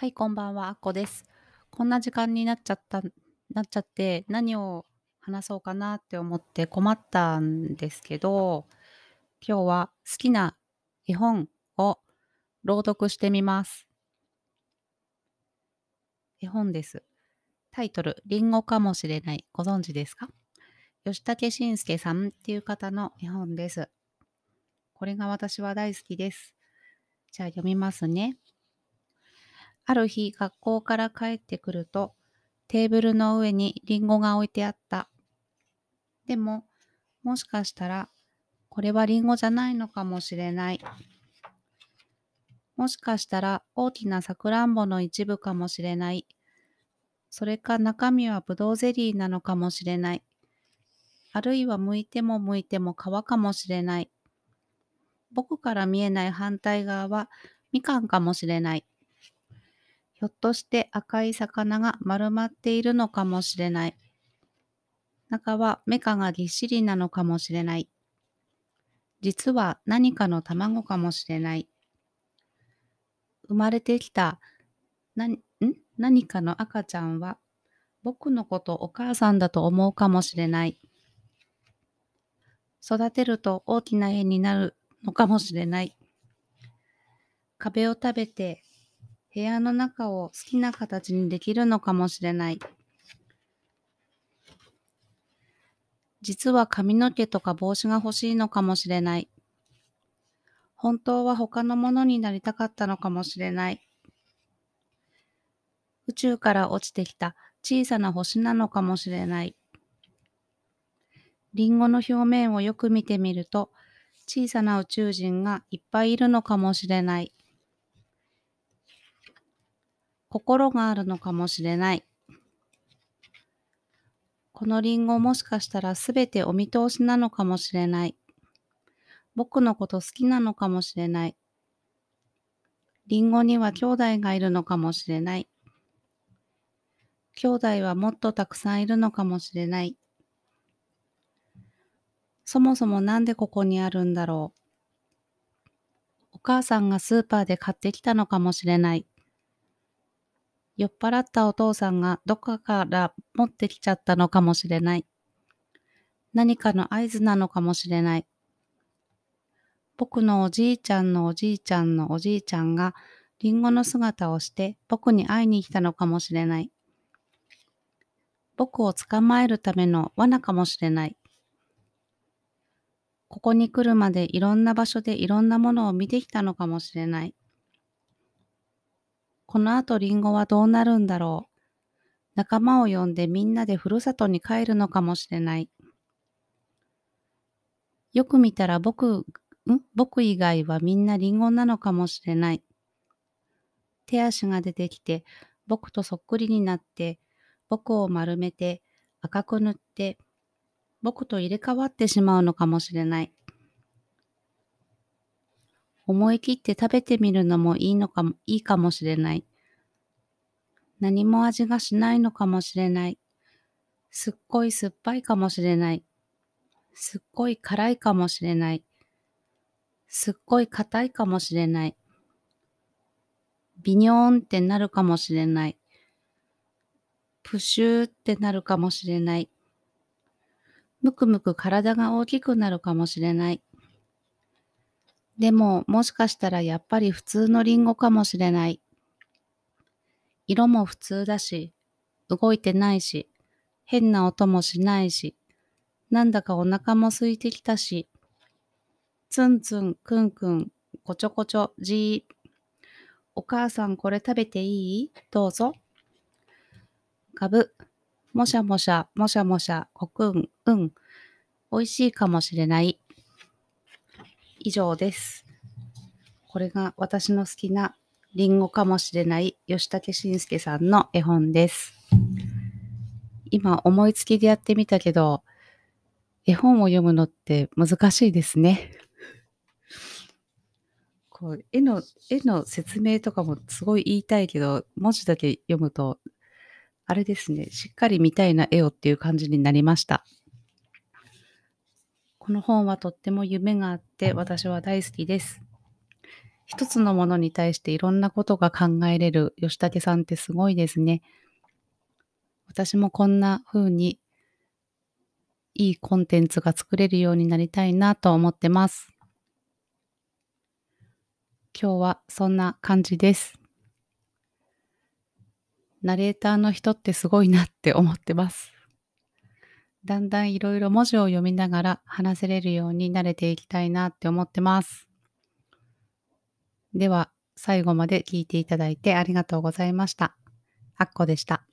はい、こんばんは、あこです。こんな時間になっちゃったなっちゃって、何を話そうかなって思って困ったんですけど、今日は好きな絵本を朗読してみます。絵本です。タイトル、リンゴかもしれない。ご存知ですか？吉武慎介さんっていう方の絵本です。これが私は大好きです。じゃあ読みますね。ある日、学校から帰ってくると、テーブルの上にリンゴが置いてあった。でも、もしかしたら、これはリンゴじゃないのかもしれない。もしかしたら、大きなさくらんぼの一部かもしれない。それか中身はぶどうゼリーなのかもしれない。あるいは剥いても剥いても皮かもしれない。僕から見えない反対側はみかんかもしれない。ひょっとして赤い魚が丸まっているのかもしれない。中はメカがぎっしりなのかもしれない。実は何かの卵かもしれない。生まれてきたな、ん？何かの赤ちゃんは僕のことお母さんだと思うかもしれない。育てると大きな絵になるのかもしれない。壁を食べて部屋の中を好きな形にできるのかもしれない。実は髪の毛とか帽子が欲しいのかもしれない。本当は他のものになりたかったのかもしれない。宇宙から落ちてきた小さな星なのかもしれない。リンゴの表面をよく見てみると、小さな宇宙人がいっぱいいるのかもしれない。心があるのかもしれない。このリンゴもしかしたらすべてお見通しなのかもしれない。僕のこと好きなのかもしれない。リンゴには兄弟がいるのかもしれない。兄弟はもっとたくさんいるのかもしれない。そもそもなんでここにあるんだろう。お母さんがスーパーで買ってきたのかもしれない。酔っ払ったお父さんがどっかから持ってきちゃったのかもしれない。何かの合図なのかもしれない。僕のおじいちゃんのおじいちゃんのおじいちゃんがリンゴの姿をして僕に会いに来たのかもしれない。僕を捕まえるための罠かもしれない。ここに来るまでいろんな場所でいろんなものを見てきたのかもしれない。この後リンゴはどうなるんだろう。仲間を呼んでみんなでふるさとに帰るのかもしれない。よく見たら僕、ん？僕以外はみんなリンゴなのかもしれない。手足が出てきて、僕とそっくりになって、僕を丸めて、赤く塗って、僕と入れ替わってしまうのかもしれない。思い切って食べてみるのもいいのかも、いいかもしれない。何も味がしないのかもしれない。すっごい酸っぱいかもしれない。すっごい辛いかもしれない。すっごい硬いかもしれない。ビニョーンってなるかもしれない。プシューってなるかもしれない。むくむく体が大きくなるかもしれない。でも、もしかしたらやっぱり普通のリンゴかもしれない。色も普通だし、動いてないし、変な音もしないし、なんだかお腹も空いてきたし、ツンツン、クンクン、こちょこちょ、じー。お母さんこれ食べていい？どうぞ。ガブ。もしゃもしゃ、もしゃもしゃ、こくん、うん。美味しいかもしれない。以上です。これが私の好きなリンゴかもしれない吉武慎介さんの絵本です。今思いつきでやってみたけど、絵本を読むのって難しいですね。こう絵の絵の説明とかもすごい言いたいけど、文字だけ読むと、あれですね、しっかり見たいな絵をっていう感じになりました。この本はとっても夢があって私は大好きです。一つのものに対していろんなことが考えれる吉武さんってすごいですね。私もこんな風にいいコンテンツが作れるようになりたいなと思ってます。今日はそんな感じです。ナレーターの人ってすごいなって思ってます。だんだんいろいろ文字を読みながら話せれるように慣れていきたいなって思ってます。では、最後まで聞いていただいてありがとうございました。あっこでした。